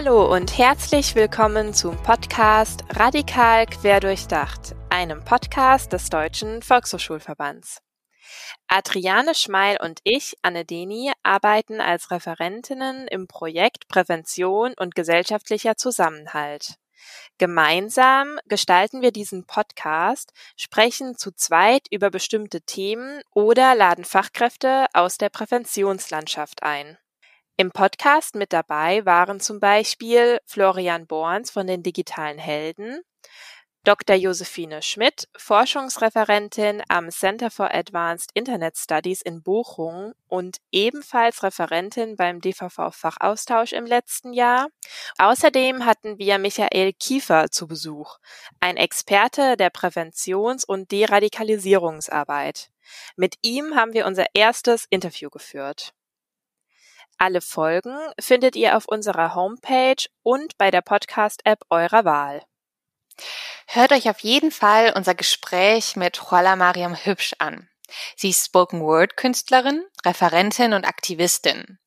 Hallo und herzlich willkommen zum Podcast Radikal Querdurchdacht, einem Podcast des Deutschen Volkshochschulverbands. Adriane Schmeil und ich, Anne Deni, arbeiten als Referentinnen im Projekt Prävention und gesellschaftlicher Zusammenhalt. Gemeinsam gestalten wir diesen Podcast, sprechen zu zweit über bestimmte Themen oder laden Fachkräfte aus der Präventionslandschaft ein. Im Podcast mit dabei waren zum Beispiel Florian Borns von den digitalen Helden, Dr. Josephine Schmidt, Forschungsreferentin am Center for Advanced Internet Studies in Bochum und ebenfalls Referentin beim DVV-Fachaustausch im letzten Jahr. Außerdem hatten wir Michael Kiefer zu Besuch, ein Experte der Präventions- und Deradikalisierungsarbeit. Mit ihm haben wir unser erstes Interview geführt. Alle Folgen findet ihr auf unserer Homepage und bei der Podcast-App eurer Wahl. Hört euch auf jeden Fall unser Gespräch mit Juala Mariam Hübsch an. Sie ist Spoken Word Künstlerin, Referentin und Aktivistin.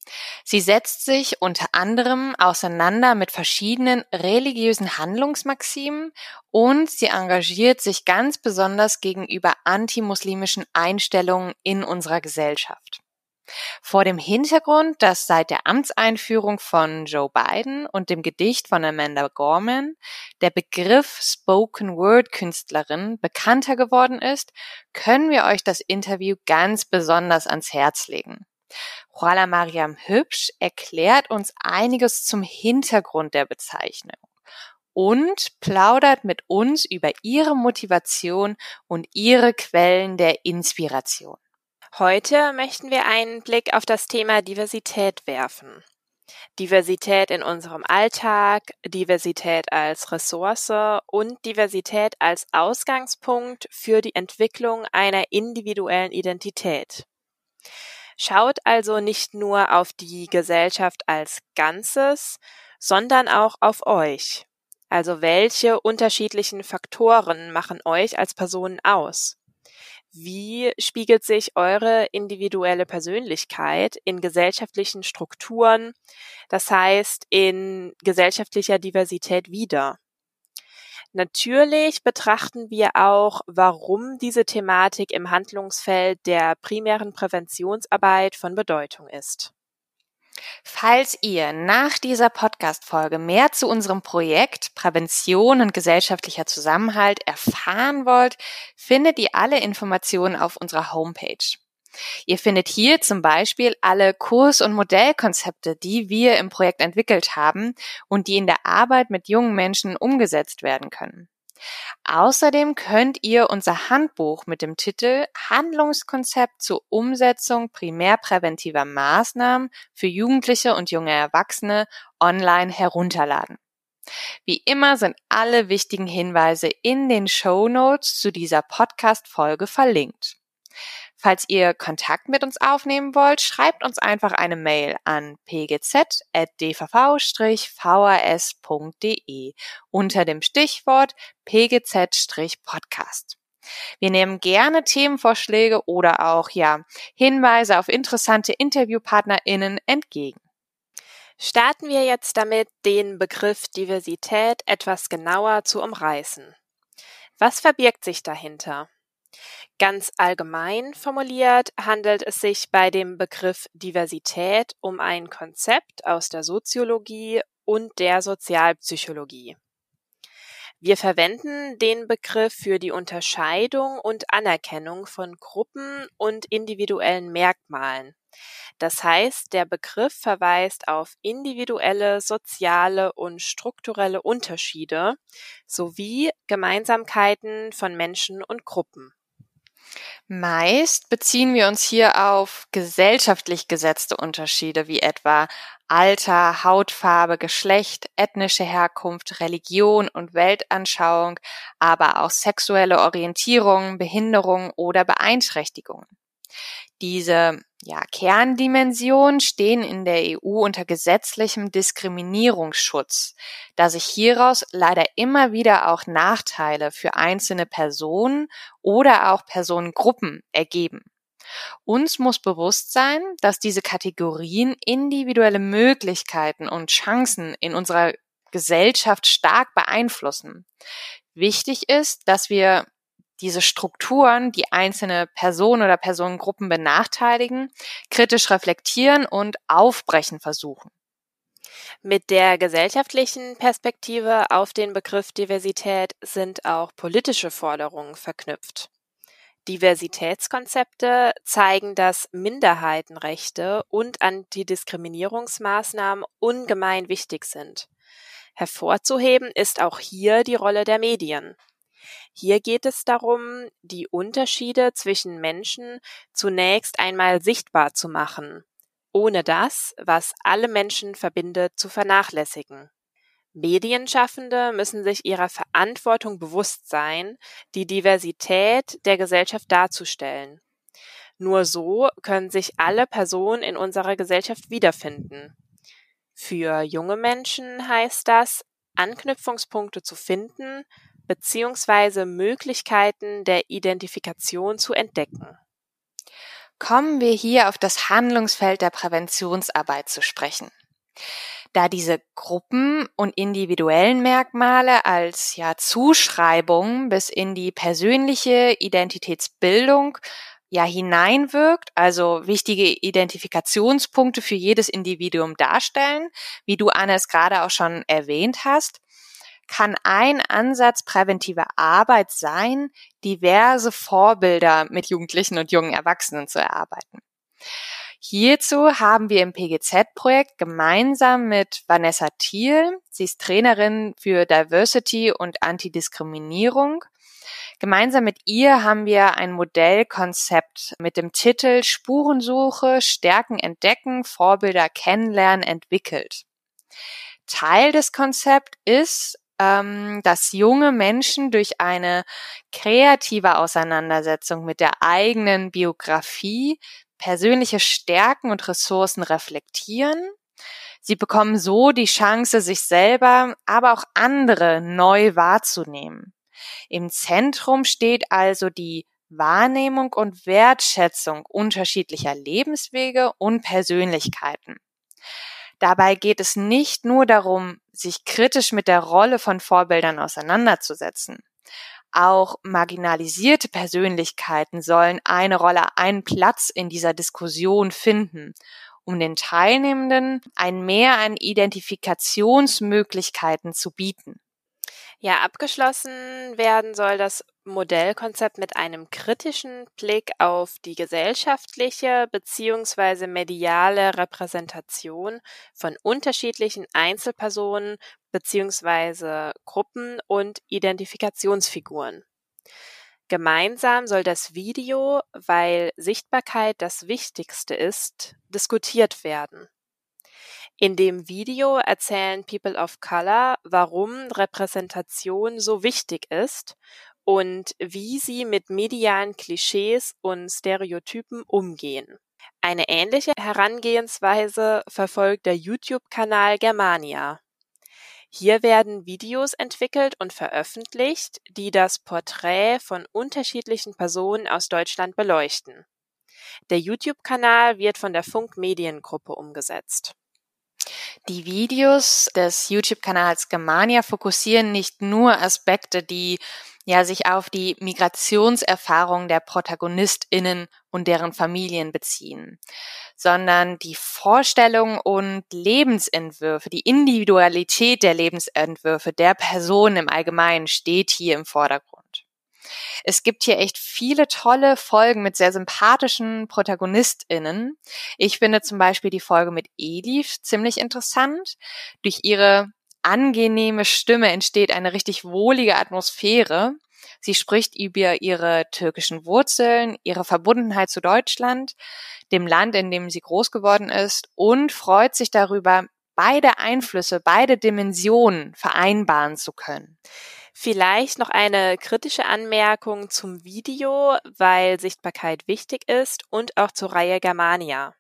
Sie setzt sich unter anderem auseinander mit verschiedenen religiösen Handlungsmaximen und sie engagiert sich ganz besonders gegenüber antimuslimischen Einstellungen in unserer Gesellschaft. Vor dem Hintergrund, dass seit der Amtseinführung von Joe Biden und dem Gedicht von Amanda Gorman der Begriff Spoken Word Künstlerin bekannter geworden ist, können wir euch das Interview ganz besonders ans Herz legen. Juala Mariam Hübsch erklärt uns einiges zum Hintergrund der Bezeichnung und plaudert mit uns über ihre Motivation und ihre Quellen der Inspiration. Heute möchten wir einen Blick auf das Thema Diversität werfen. Diversität in unserem Alltag, Diversität als Ressource und Diversität als Ausgangspunkt für die Entwicklung einer individuellen Identität. Schaut also nicht nur auf die Gesellschaft als Ganzes, sondern auch auf euch. Also welche unterschiedlichen Faktoren machen euch als Personen aus? Wie spiegelt sich eure individuelle Persönlichkeit in gesellschaftlichen Strukturen, das heißt in gesellschaftlicher Diversität wider? Natürlich betrachten wir auch, warum diese Thematik im Handlungsfeld der primären Präventionsarbeit von Bedeutung ist. Falls ihr nach dieser Podcast-Folge mehr zu unserem Projekt Prävention und gesellschaftlicher Zusammenhalt erfahren wollt, findet ihr alle Informationen auf unserer Homepage. Ihr findet hier zum Beispiel alle Kurs- und Modellkonzepte, die wir im Projekt entwickelt haben und die in der Arbeit mit jungen Menschen umgesetzt werden können. Außerdem könnt ihr unser Handbuch mit dem Titel Handlungskonzept zur Umsetzung primärpräventiver Maßnahmen für Jugendliche und junge Erwachsene online herunterladen. Wie immer sind alle wichtigen Hinweise in den Show Notes zu dieser Podcast-Folge verlinkt. Falls ihr Kontakt mit uns aufnehmen wollt, schreibt uns einfach eine Mail an pgz.dvv-vrs.de unter dem Stichwort pgz-podcast. Wir nehmen gerne Themenvorschläge oder auch, ja, Hinweise auf interessante InterviewpartnerInnen entgegen. Starten wir jetzt damit, den Begriff Diversität etwas genauer zu umreißen. Was verbirgt sich dahinter? Ganz allgemein formuliert handelt es sich bei dem Begriff Diversität um ein Konzept aus der Soziologie und der Sozialpsychologie. Wir verwenden den Begriff für die Unterscheidung und Anerkennung von Gruppen und individuellen Merkmalen. Das heißt, der Begriff verweist auf individuelle, soziale und strukturelle Unterschiede sowie Gemeinsamkeiten von Menschen und Gruppen. Meist beziehen wir uns hier auf gesellschaftlich gesetzte Unterschiede wie etwa Alter, Hautfarbe, Geschlecht, ethnische Herkunft, Religion und Weltanschauung, aber auch sexuelle Orientierung, Behinderung oder Beeinträchtigungen. Diese ja, Kerndimensionen stehen in der EU unter gesetzlichem Diskriminierungsschutz, da sich hieraus leider immer wieder auch Nachteile für einzelne Personen oder auch Personengruppen ergeben. Uns muss bewusst sein, dass diese Kategorien individuelle Möglichkeiten und Chancen in unserer Gesellschaft stark beeinflussen. Wichtig ist, dass wir diese Strukturen, die einzelne Personen oder Personengruppen benachteiligen, kritisch reflektieren und aufbrechen versuchen. Mit der gesellschaftlichen Perspektive auf den Begriff Diversität sind auch politische Forderungen verknüpft. Diversitätskonzepte zeigen, dass Minderheitenrechte und Antidiskriminierungsmaßnahmen ungemein wichtig sind. Hervorzuheben ist auch hier die Rolle der Medien. Hier geht es darum, die Unterschiede zwischen Menschen zunächst einmal sichtbar zu machen, ohne das, was alle Menschen verbindet, zu vernachlässigen. Medienschaffende müssen sich ihrer Verantwortung bewusst sein, die Diversität der Gesellschaft darzustellen. Nur so können sich alle Personen in unserer Gesellschaft wiederfinden. Für junge Menschen heißt das, Anknüpfungspunkte zu finden bzw. Möglichkeiten der Identifikation zu entdecken. Kommen wir hier auf das Handlungsfeld der Präventionsarbeit zu sprechen da diese Gruppen und individuellen Merkmale als ja Zuschreibung bis in die persönliche Identitätsbildung ja hineinwirkt, also wichtige Identifikationspunkte für jedes Individuum darstellen, wie du Anne es gerade auch schon erwähnt hast, kann ein Ansatz präventiver Arbeit sein, diverse Vorbilder mit Jugendlichen und jungen Erwachsenen zu erarbeiten. Hierzu haben wir im PGZ-Projekt gemeinsam mit Vanessa Thiel, sie ist Trainerin für Diversity und Antidiskriminierung, Gemeinsam mit ihr haben wir ein Modellkonzept mit dem Titel Spurensuche, Stärken entdecken, Vorbilder kennenlernen entwickelt. Teil des Konzepts ist, ähm, dass junge Menschen durch eine kreative Auseinandersetzung mit der eigenen Biografie persönliche Stärken und Ressourcen reflektieren. Sie bekommen so die Chance, sich selber, aber auch andere neu wahrzunehmen. Im Zentrum steht also die Wahrnehmung und Wertschätzung unterschiedlicher Lebenswege und Persönlichkeiten. Dabei geht es nicht nur darum, sich kritisch mit der Rolle von Vorbildern auseinanderzusetzen. Auch marginalisierte Persönlichkeiten sollen eine Rolle, einen Platz in dieser Diskussion finden, um den Teilnehmenden ein Mehr an Identifikationsmöglichkeiten zu bieten. Ja, abgeschlossen werden soll das Modellkonzept mit einem kritischen Blick auf die gesellschaftliche bzw. mediale Repräsentation von unterschiedlichen Einzelpersonen bzw. Gruppen und Identifikationsfiguren. Gemeinsam soll das Video, weil Sichtbarkeit das Wichtigste ist, diskutiert werden. In dem Video erzählen People of Color, warum Repräsentation so wichtig ist und wie sie mit medialen Klischees und Stereotypen umgehen. Eine ähnliche Herangehensweise verfolgt der YouTube-Kanal Germania. Hier werden Videos entwickelt und veröffentlicht, die das Porträt von unterschiedlichen Personen aus Deutschland beleuchten. Der YouTube-Kanal wird von der Funk Mediengruppe umgesetzt. Die Videos des YouTube-Kanals Germania fokussieren nicht nur Aspekte, die ja sich auf die Migrationserfahrung der ProtagonistInnen und deren Familien beziehen, sondern die Vorstellungen und Lebensentwürfe, die Individualität der Lebensentwürfe der Person im Allgemeinen steht hier im Vordergrund. Es gibt hier echt viele tolle Folgen mit sehr sympathischen ProtagonistInnen. Ich finde zum Beispiel die Folge mit Elif ziemlich interessant. Durch ihre angenehme Stimme entsteht eine richtig wohlige Atmosphäre. Sie spricht über ihre türkischen Wurzeln, ihre Verbundenheit zu Deutschland, dem Land, in dem sie groß geworden ist und freut sich darüber, beide Einflüsse, beide Dimensionen vereinbaren zu können. Vielleicht noch eine kritische Anmerkung zum Video, weil Sichtbarkeit wichtig ist und auch zur Reihe Germania.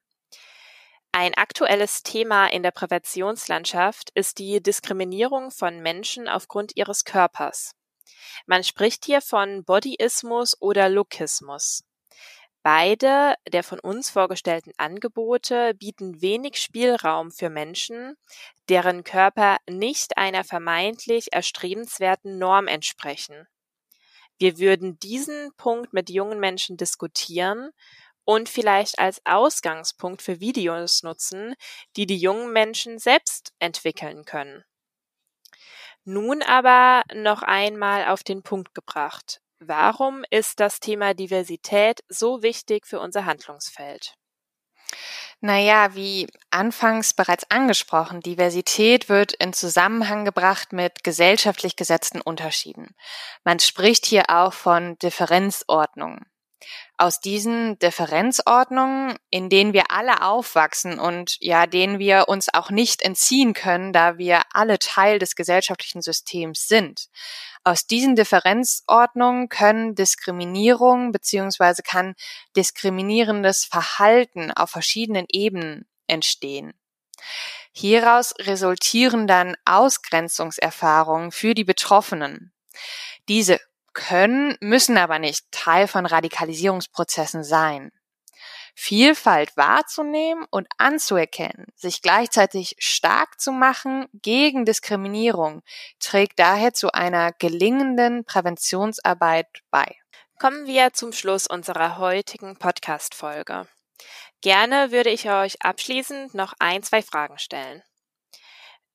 Ein aktuelles Thema in der Präventionslandschaft ist die Diskriminierung von Menschen aufgrund ihres Körpers. Man spricht hier von Bodyismus oder Lookismus. Beide der von uns vorgestellten Angebote bieten wenig Spielraum für Menschen, deren Körper nicht einer vermeintlich erstrebenswerten Norm entsprechen. Wir würden diesen Punkt mit jungen Menschen diskutieren und vielleicht als Ausgangspunkt für Videos nutzen, die die jungen Menschen selbst entwickeln können. Nun aber noch einmal auf den Punkt gebracht. Warum ist das Thema Diversität so wichtig für unser Handlungsfeld? Naja, wie anfangs bereits angesprochen, Diversität wird in Zusammenhang gebracht mit gesellschaftlich gesetzten Unterschieden. Man spricht hier auch von Differenzordnungen aus diesen Differenzordnungen, in denen wir alle aufwachsen und ja, denen wir uns auch nicht entziehen können, da wir alle Teil des gesellschaftlichen Systems sind. Aus diesen Differenzordnungen können Diskriminierung beziehungsweise kann diskriminierendes Verhalten auf verschiedenen Ebenen entstehen. Hieraus resultieren dann Ausgrenzungserfahrungen für die Betroffenen. Diese können, müssen aber nicht Teil von Radikalisierungsprozessen sein. Vielfalt wahrzunehmen und anzuerkennen, sich gleichzeitig stark zu machen gegen Diskriminierung, trägt daher zu einer gelingenden Präventionsarbeit bei. Kommen wir zum Schluss unserer heutigen Podcast-Folge. Gerne würde ich euch abschließend noch ein, zwei Fragen stellen.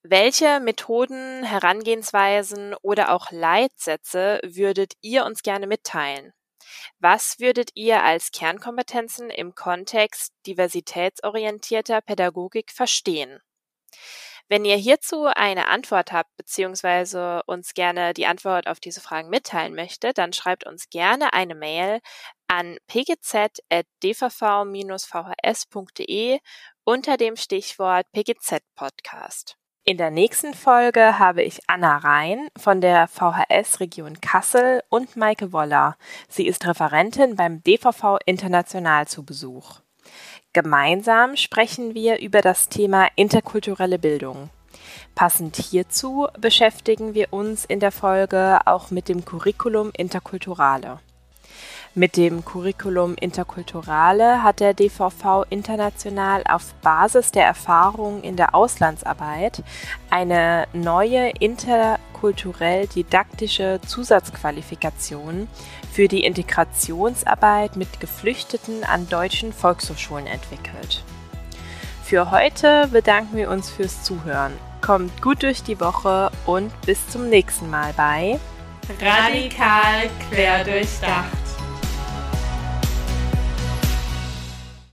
Welche Methoden, Herangehensweisen oder auch Leitsätze würdet ihr uns gerne mitteilen? Was würdet ihr als Kernkompetenzen im Kontext diversitätsorientierter Pädagogik verstehen? Wenn ihr hierzu eine Antwort habt, beziehungsweise uns gerne die Antwort auf diese Fragen mitteilen möchtet, dann schreibt uns gerne eine Mail an pgz.dvv-vhs.de unter dem Stichwort PGZ Podcast. In der nächsten Folge habe ich Anna Rhein von der VHS Region Kassel und Maike Woller. Sie ist Referentin beim DVV International zu Besuch. Gemeinsam sprechen wir über das Thema interkulturelle Bildung. Passend hierzu beschäftigen wir uns in der Folge auch mit dem Curriculum Interkulturale. Mit dem Curriculum Interkulturale hat der DVV international auf Basis der Erfahrungen in der Auslandsarbeit eine neue interkulturell didaktische Zusatzqualifikation für die Integrationsarbeit mit Geflüchteten an deutschen Volkshochschulen entwickelt. Für heute bedanken wir uns fürs Zuhören. Kommt gut durch die Woche und bis zum nächsten Mal bei Radikal quer durchdacht